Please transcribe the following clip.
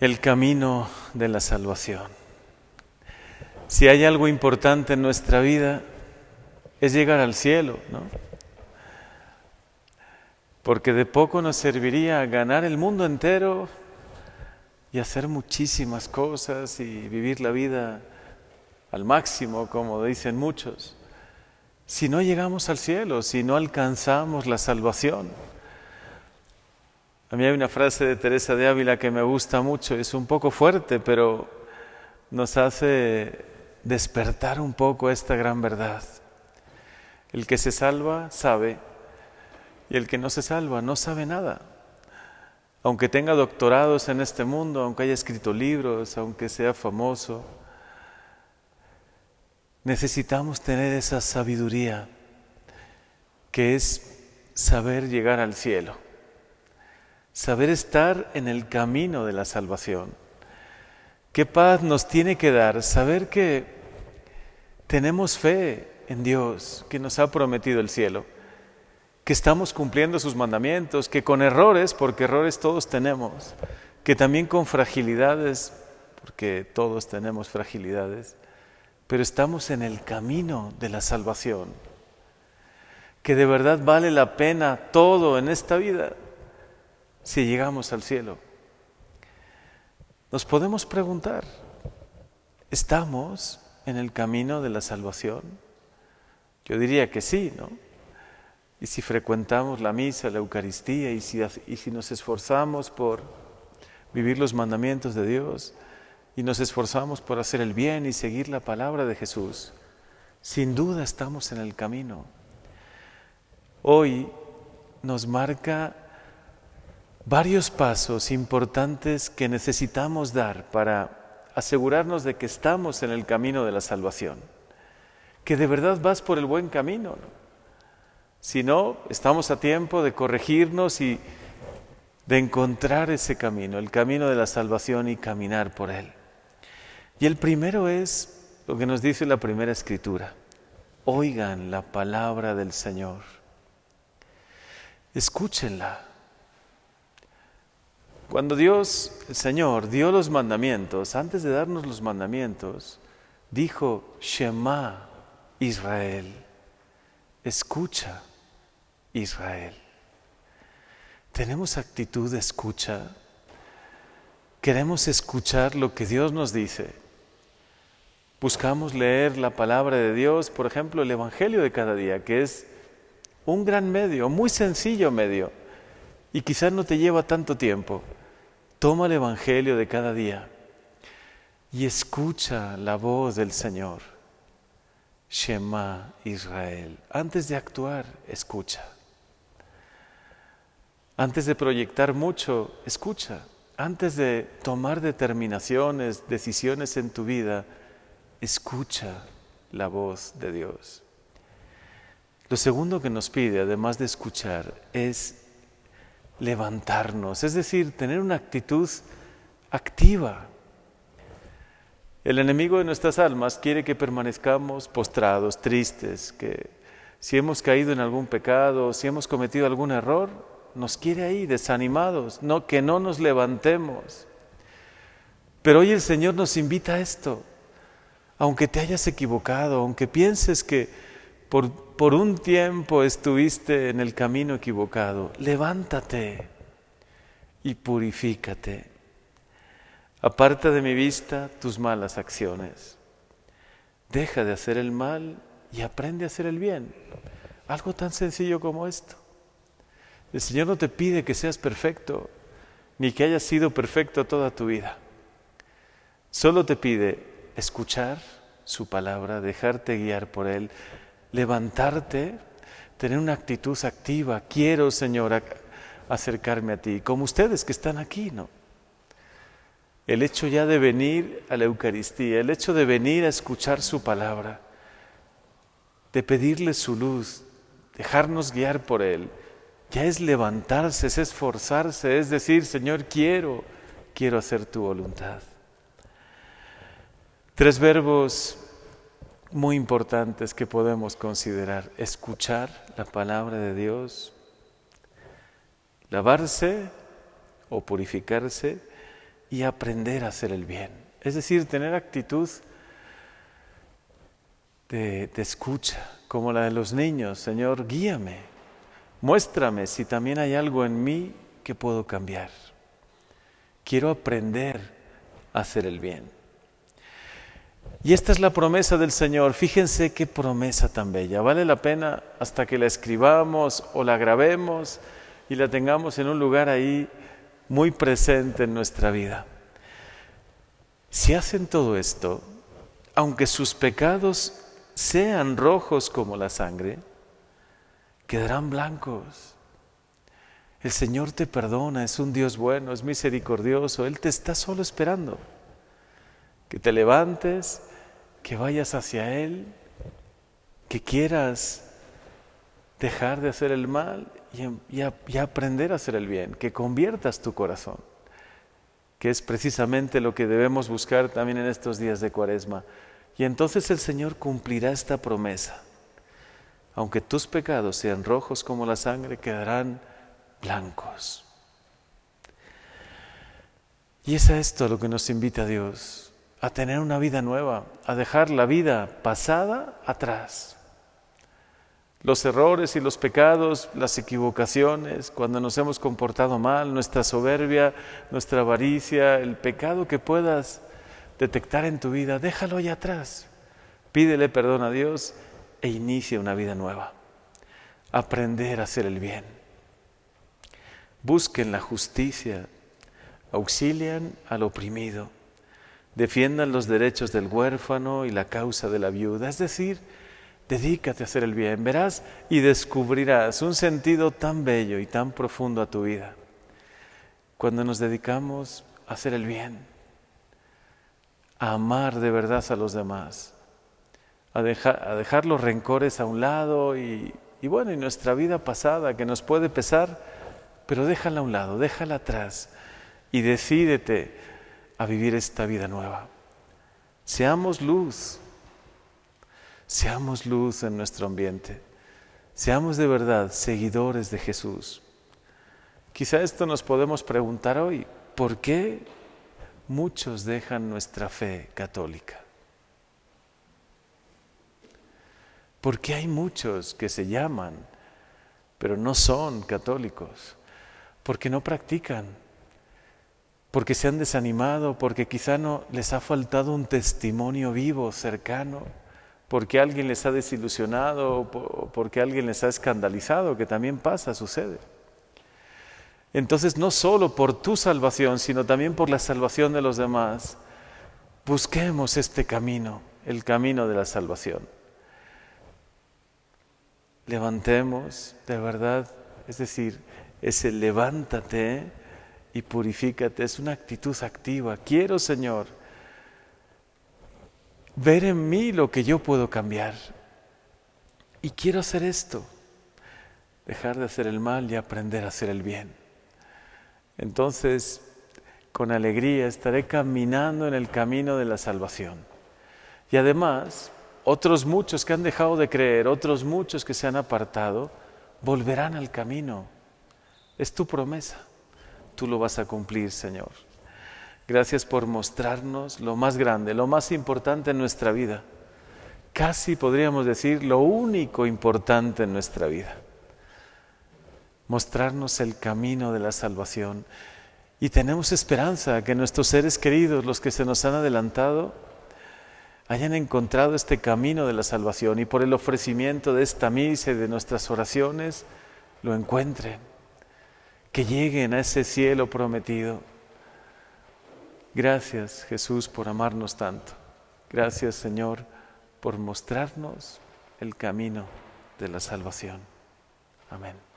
el camino de la salvación. Si hay algo importante en nuestra vida, es llegar al cielo, ¿no? Porque de poco nos serviría ganar el mundo entero y hacer muchísimas cosas y vivir la vida al máximo, como dicen muchos, si no llegamos al cielo, si no alcanzamos la salvación. A mí hay una frase de Teresa de Ávila que me gusta mucho, es un poco fuerte, pero nos hace despertar un poco esta gran verdad. El que se salva sabe y el que no se salva no sabe nada. Aunque tenga doctorados en este mundo, aunque haya escrito libros, aunque sea famoso, necesitamos tener esa sabiduría que es saber llegar al cielo saber estar en el camino de la salvación. ¿Qué paz nos tiene que dar? Saber que tenemos fe en Dios, que nos ha prometido el cielo, que estamos cumpliendo sus mandamientos, que con errores, porque errores todos tenemos, que también con fragilidades, porque todos tenemos fragilidades, pero estamos en el camino de la salvación, que de verdad vale la pena todo en esta vida si llegamos al cielo? Nos podemos preguntar, ¿estamos en el camino de la salvación? Yo diría que sí, ¿no? Y si frecuentamos la misa, la Eucaristía, y si, y si nos esforzamos por vivir los mandamientos de Dios, y nos esforzamos por hacer el bien y seguir la palabra de Jesús, sin duda estamos en el camino. Hoy nos marca varios pasos importantes que necesitamos dar para asegurarnos de que estamos en el camino de la salvación, que de verdad vas por el buen camino. Si no, estamos a tiempo de corregirnos y de encontrar ese camino, el camino de la salvación y caminar por él. Y el primero es lo que nos dice la primera escritura. Oigan la palabra del Señor. Escúchenla. Cuando Dios, el Señor, dio los mandamientos, antes de darnos los mandamientos, dijo, Shema Israel, escucha Israel. ¿Tenemos actitud de escucha? ¿Queremos escuchar lo que Dios nos dice? Buscamos leer la palabra de Dios, por ejemplo, el Evangelio de cada día, que es un gran medio, muy sencillo medio, y quizás no te lleva tanto tiempo. Toma el Evangelio de cada día y escucha la voz del Señor. Shema Israel. Antes de actuar, escucha. Antes de proyectar mucho, escucha. Antes de tomar determinaciones, decisiones en tu vida, escucha la voz de Dios. Lo segundo que nos pide, además de escuchar, es levantarnos, es decir, tener una actitud activa. El enemigo de nuestras almas quiere que permanezcamos postrados, tristes, que si hemos caído en algún pecado, si hemos cometido algún error, nos quiere ahí desanimados, no que no nos levantemos. Pero hoy el Señor nos invita a esto. Aunque te hayas equivocado, aunque pienses que por, por un tiempo estuviste en el camino equivocado, levántate y purifícate. Aparta de mi vista tus malas acciones. Deja de hacer el mal y aprende a hacer el bien. Algo tan sencillo como esto. El Señor no te pide que seas perfecto, ni que hayas sido perfecto toda tu vida. Solo te pide escuchar su palabra, dejarte guiar por Él, levantarte, tener una actitud activa. Quiero, Señor, acercarme a ti, como ustedes que están aquí, ¿no? El hecho ya de venir a la Eucaristía, el hecho de venir a escuchar su palabra, de pedirle su luz, dejarnos guiar por Él, ya es levantarse, es esforzarse, es decir, Señor, quiero, quiero hacer tu voluntad. Tres verbos muy importantes que podemos considerar. Escuchar la palabra de Dios, lavarse o purificarse y aprender a hacer el bien. Es decir, tener actitud de, escucha, como la de los niños. Señor, guíame, muéstrame si también hay algo en mí que puedo cambiar. Quiero aprender a hacer el bien. Y esta es la promesa del Señor. Fíjense qué promesa tan bella. Vale la pena hasta que la escribamos o la grabemos y la tengamos en un lugar ahí muy presente en nuestra vida. Si hacen todo esto, aunque sus pecados sean rojos como la sangre, quedarán blancos. El Señor te perdona, es un Dios bueno, es misericordioso, Él te está solo esperando. Que te levantes, que vayas hacia Él, que quieras dejar de hacer el mal y, aprender a hacer el bien, que conviertas tu corazón, que es precisamente lo que debemos buscar también en estos días de cuaresma. Y entonces el Señor cumplirá esta promesa. Aunque tus pecados sean rojos como la sangre, quedarán blancos. Y es a esto lo que nos invita Dios, a tener una vida nueva, a dejar la vida pasada atrás los errores y los pecados, las equivocaciones, cuando nos hemos comportado mal, nuestra soberbia, nuestra avaricia, el pecado que puedas detectar en tu vida, déjalo allá atrás. Pídele perdón a Dios e inicia una vida nueva. Aprender a hacer el bien. Busquen la justicia, auxilian al oprimido, defiendan los derechos del huérfano y la causa de la viuda, es decir, Dedícate a hacer el bien, verás y descubrirás un sentido tan bello y tan profundo a tu vida. Cuando nos dedicamos a hacer el bien, a amar de verdad a los demás, a dejar, los rencores a un lado y, y bueno, y nuestra vida pasada que nos puede pesar, pero déjala a un lado, déjala atrás y decídete a vivir esta vida nueva. Seamos luz Seamos luz en nuestro ambiente. Seamos de verdad seguidores de Jesús. Quizá esto nos podemos preguntar hoy, ¿por qué muchos dejan nuestra fe católica? ¿Por qué hay muchos que se llaman, pero no son católicos? Porque no practican, porque se han desanimado, porque quizá no les ha faltado un testimonio vivo, cercano porque alguien les ha desilusionado porque alguien les ha escandalizado, que también pasa, sucede. Entonces, no solo por tu salvación, sino también por la salvación de los demás, busquemos este camino, el camino de la salvación. Levantemos, de verdad, es decir, ese levántate y purifícate, es una actitud activa. Quiero, Señor, ver en mí lo que yo puedo cambiar. Y quiero hacer esto, dejar de hacer el mal y aprender a hacer el bien. Entonces, con alegría estaré caminando en el camino de la salvación. Y además, otros muchos que han dejado de creer, otros muchos que se han apartado, volverán al camino. Es tu promesa. Tú lo vas a cumplir, Señor. Gracias por mostrarnos lo más grande, lo más importante en nuestra vida. Casi podríamos decir lo único importante en nuestra vida. Mostrarnos el camino de la salvación. Y tenemos esperanza que nuestros seres queridos, los que se nos han adelantado, hayan encontrado este camino de la salvación y por el ofrecimiento de esta misa y de nuestras oraciones lo encuentren, que lleguen a ese cielo prometido. Gracias Jesús por amarnos tanto. Gracias Señor por mostrarnos el camino de la salvación. Amén.